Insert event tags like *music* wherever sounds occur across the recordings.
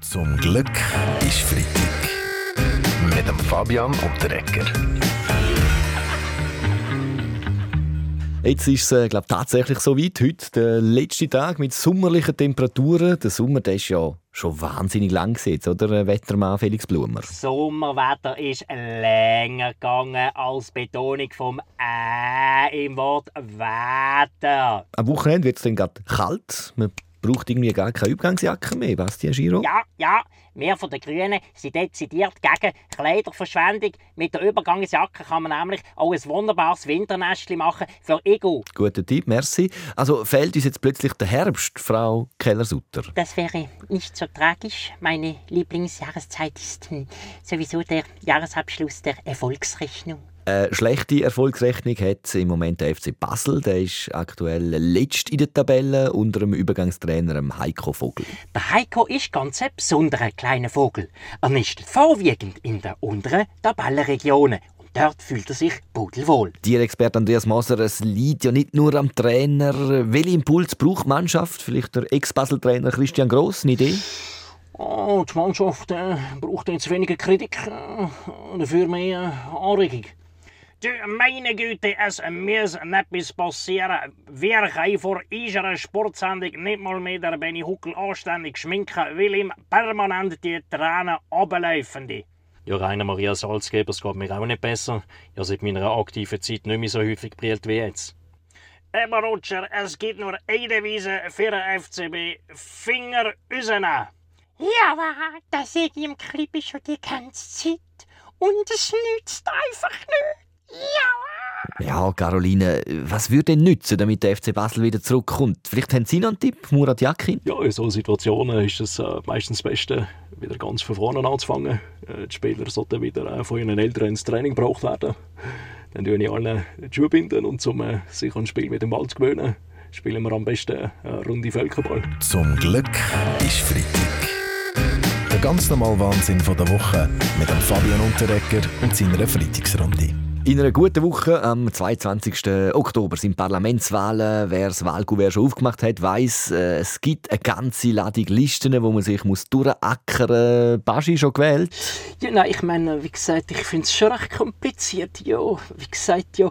Zum Glück ist Freitag. Mit dem Fabian und der Ecker. Jetzt ist es äh, glaub, tatsächlich so weit. Heute der letzte Tag mit sommerlichen Temperaturen. Der Sommer der ist ja schon wahnsinnig lang gesetzt, oder äh, Wettermann Felix Blumer? Sommerwetter ist länger gegangen als Betonung vom Ä im Wort Wetter. Am Wochenende wird es dann gerade kalt. Man braucht irgendwie gar keine Übergangsjacke mehr, Bastian Giro. Ja, ja, wir von den Grünen sind dezidiert gegen Kleiderverschwendung. Mit der Übergangsjacke kann man nämlich auch ein wunderbares Winternestchen machen für Ego. Guter Tipp, merci. Also fehlt uns jetzt plötzlich der Herbst, Frau Keller-Sutter? Das wäre nicht so tragisch. Meine Lieblingsjahreszeit ist sowieso der Jahresabschluss der Erfolgsrechnung. Eine schlechte Erfolgsrechnung hat im Moment der FC Basel. Der ist aktuell letzt in der Tabelle unter dem Übergangstrainer Heiko Vogel. Der Heiko ist ganz ein besonderer kleiner Vogel. Er nistet vorwiegend in den unteren Tabellenregionen. Und dort fühlt er sich pudelwohl. Tier-Experte Andreas Moser, es liegt ja nicht nur am Trainer. Welchen Impuls braucht die Mannschaft? Vielleicht der Ex-Basel-Trainer Christian Gross, eine Idee? Oh, die Mannschaft äh, braucht jetzt weniger Kritik, äh, dafür mehr äh, Anregung. Du, meine Güte, es muss etwas passieren. Wer kann vor unserer Sportsendung nicht mal mehr der Benny Huckel anständig schminken, weil ihm permanent die Tränen runterlaufen. Ja, Rainer Maria Salzgeber, es geht mir auch nicht besser. Ich habe seit meiner aktiven Zeit nicht mehr so häufig brillt wie jetzt. Aber Roger, es gibt nur eine Devise für den FCB. Finger rausnehmen. Ja, das sehe ich im Clip schon die ganze Zeit. Und es nützt einfach nicht. Ja. Ja, Caroline, was würde denn nützen, damit der FC Basel wieder zurückkommt? Vielleicht haben Sie noch einen Tipp, Murat Yakin? Ja, in solchen Situationen ist es äh, meistens das Beste, wieder ganz von vorne anzufangen. Äh, die Spieler sollten wieder äh, von ihren Eltern ins Training gebraucht werden. Dann tun ich allen die Schuhe binden und um äh, sich an das Spiel mit dem Ball zu gewöhnen, spielen wir am besten eine Runde Völkerball. Zum Glück ist Freitag. Der ganz normale Wahnsinn von der Woche mit dem Fabian Unterrecker und seiner Freitagsrunde. In einer guten Woche, am 22. Oktober, sind Parlamentswahlen. Wer das Wahlkuvert schon aufgemacht hat, weiß, äh, es gibt eine ganze Ladung Listen, wo man sich muss durchackern muss. Baschi schon gewählt? Ja, nein, ich meine, wie gesagt, ich finde es schon recht kompliziert. Ja, wie gesagt, ja,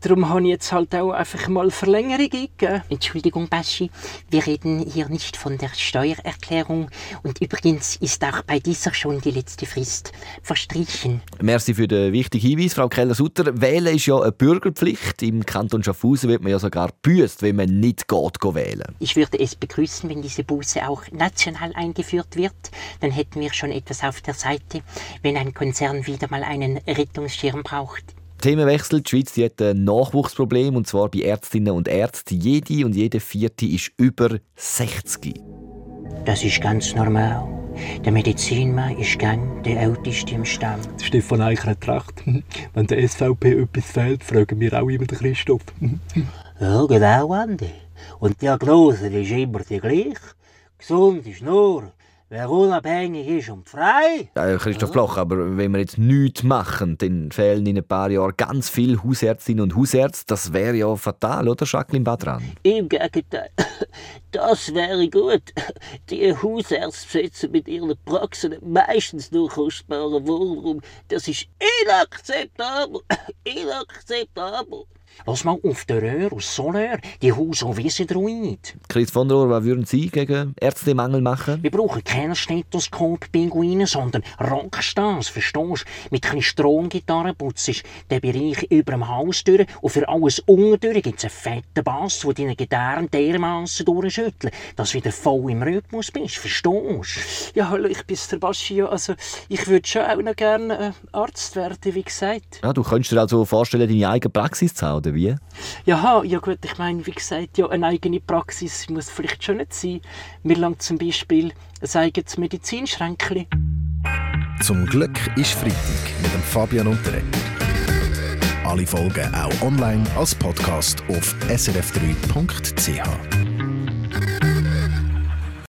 darum habe ich jetzt halt auch einfach mal Verlängerung gegeben. Entschuldigung, Baschi, wir reden hier nicht von der Steuererklärung. Und übrigens ist auch bei dieser schon die letzte Frist verstrichen. Merci für den wichtigen Hinweis, Frau Keller-Sutter. Wählen ist ja eine Bürgerpflicht. Im Kanton Schaffhausen wird man ja sogar büßt, wenn man nicht geht, geht wählen Ich würde es begrüßen, wenn diese Buße auch national eingeführt wird. Dann hätten wir schon etwas auf der Seite, wenn ein Konzern wieder mal einen Rettungsschirm braucht. Themenwechsel. Die Schweiz die hat ein Nachwuchsproblem, und zwar bei Ärztinnen und Ärzten. Jede und jede vierte ist über 60. Das ist ganz normal. Der Medizinmann ist gern der Älteste im Stamm. Stefan Eicher hat recht. *laughs* Wenn der SVP etwas fehlt, fragen wir auch immer den Christoph. *laughs* Ja, genau, Andi. Und die Diagnose ist immer die gleiche. Gesund ist nur, wer unabhängig ist und frei. Ja, Christoph Bloch, aber wenn wir jetzt nichts machen, dann fehlen in ein paar Jahren ganz viele Hausärztinnen und Hausärzte. Das wäre ja fatal, oder, Jacqueline Badran? Im Gegenteil, das wäre gut. Die Hausärzte besitzen mit ihren Praxen meistens nur kostbaren Wohnraum. Das ist inakzeptabel. Inakzeptabel. Lass mal auf der Röhr aus Solör, die Haus wie Druid. Chris von der Rohr, was würden Sie gegen Ärztemangel machen? Wir brauchen keinen Stethoskop-Pinguine, sondern Rockstars, verstehst du? Mit ein Stromgitarre putzt der Bereich über dem Haus durch und für alles unten gibt es einen fetten Bass, der deine Gitarren dermassen durchschüttelt, dass du wieder voll im Rhythmus bist, verstehst du? Ja, hallo, ich bin der Baschi. Also, ich würde schon auch noch gerne äh, Arzt werden, wie gesagt. Ja, du könntest dir also vorstellen, deine eigene Praxis zu haben, oder wie? Ja, ja gut, ich meine, wie gesagt, ja, eine eigene Praxis muss vielleicht schon nicht sein. Mir langt zum Beispiel ein eigenes Medizinschränkchen. Zum Glück ist Freitag mit dem Fabian Unterreger. Alle Folgen auch online als Podcast auf srf3.ch.